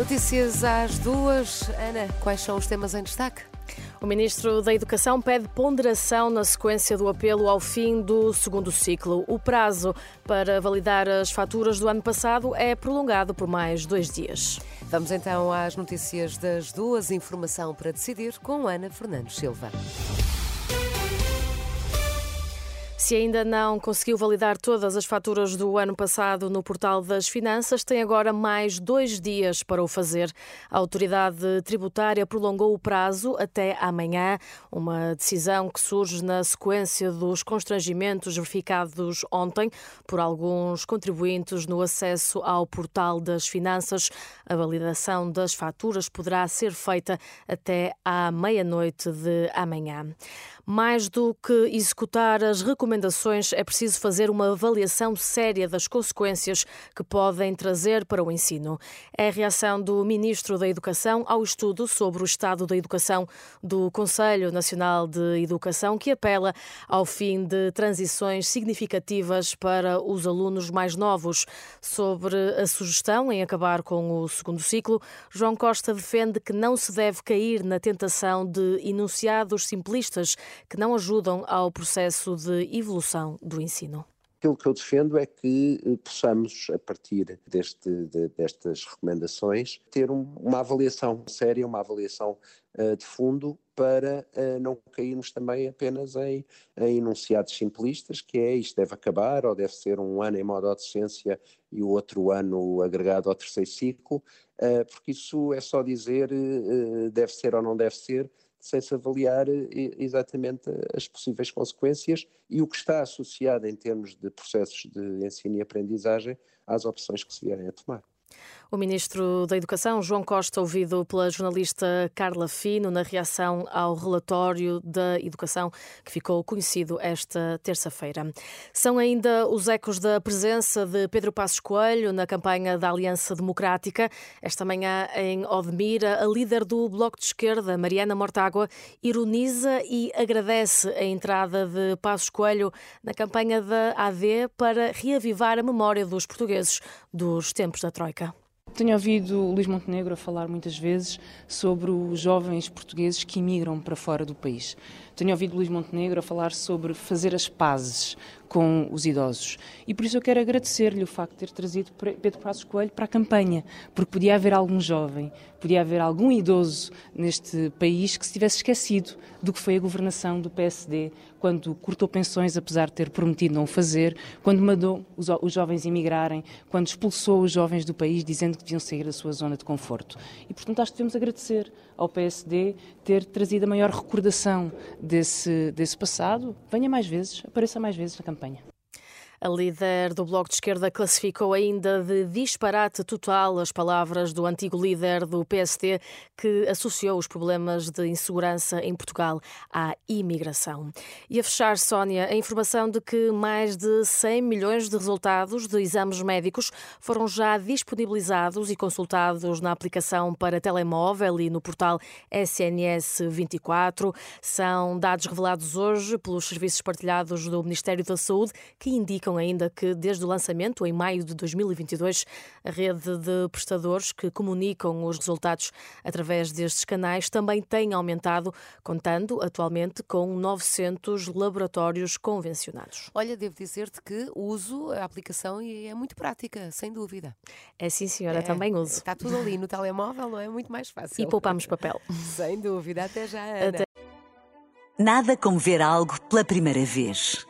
Notícias às duas. Ana, quais são os temas em destaque? O Ministro da Educação pede ponderação na sequência do apelo ao fim do segundo ciclo. O prazo para validar as faturas do ano passado é prolongado por mais dois dias. Vamos então às notícias das duas. Informação para decidir com Ana Fernandes Silva. Se ainda não conseguiu validar todas as faturas do ano passado no Portal das Finanças, tem agora mais dois dias para o fazer. A autoridade tributária prolongou o prazo até amanhã, uma decisão que surge na sequência dos constrangimentos verificados ontem por alguns contribuintes no acesso ao Portal das Finanças. A validação das faturas poderá ser feita até à meia-noite de amanhã. Mais do que executar as recomendações, é preciso fazer uma avaliação séria das consequências que podem trazer para o ensino. É a reação do Ministro da Educação ao estudo sobre o estado da educação do Conselho Nacional de Educação, que apela ao fim de transições significativas para os alunos mais novos. Sobre a sugestão em acabar com o segundo ciclo, João Costa defende que não se deve cair na tentação de enunciados simplistas que não ajudam ao processo de evolução do ensino. Aquilo que eu defendo é que eh, possamos, a partir deste, de, destas recomendações, ter um, uma avaliação séria, uma avaliação uh, de fundo, para uh, não cairmos também apenas em, em, enunciados simplistas, que é isto deve acabar, ou deve ser um ano em modo docência e o outro ano agregado ao terceiro ciclo, uh, porque isso é só dizer deve ser ou não deve ser, sem se avaliar eh, exatamente as possíveis consequências e o que está associado em termos de processos de ensino e aprendizagem às opções que se vierem a tomar. O ministro da Educação, João Costa, ouvido pela jornalista Carla Fino na reação ao relatório da educação que ficou conhecido esta terça-feira. São ainda os ecos da presença de Pedro Passos Coelho na campanha da Aliança Democrática. Esta manhã, em Odmira, a líder do Bloco de Esquerda, Mariana Mortágua, ironiza e agradece a entrada de Passos Coelho na campanha da AD para reavivar a memória dos portugueses dos tempos da Troika. Tenho ouvido Luís Montenegro a falar muitas vezes sobre os jovens portugueses que imigram para fora do país. Tenho ouvido Luís Montenegro a falar sobre fazer as pazes com os idosos. E por isso eu quero agradecer-lhe o facto de ter trazido Pedro Passos Coelho para a campanha, porque podia haver algum jovem, podia haver algum idoso neste país que se tivesse esquecido do que foi a governação do PSD, quando cortou pensões, apesar de ter prometido não o fazer, quando mandou os jovens emigrarem, quando expulsou os jovens do país, dizendo deviam sair da sua zona de conforto. E, portanto, acho que devemos agradecer ao PSD ter trazido a maior recordação desse, desse passado. Venha mais vezes, apareça mais vezes na campanha. A líder do Bloco de Esquerda classificou ainda de disparate total as palavras do antigo líder do PST, que associou os problemas de insegurança em Portugal à imigração. E a fechar, Sónia, a informação de que mais de 100 milhões de resultados de exames médicos foram já disponibilizados e consultados na aplicação para telemóvel e no portal SNS 24. São dados revelados hoje pelos serviços partilhados do Ministério da Saúde que indicam Indicam ainda que, desde o lançamento, em maio de 2022, a rede de prestadores que comunicam os resultados através destes canais também tem aumentado, contando atualmente com 900 laboratórios convencionados. Olha, devo dizer-te que uso a aplicação e é muito prática, sem dúvida. É sim, senhora, é, também uso. Está tudo ali no telemóvel, não é muito mais fácil. E poupamos papel. sem dúvida. Até já, Ana. Até... Nada como ver algo pela primeira vez.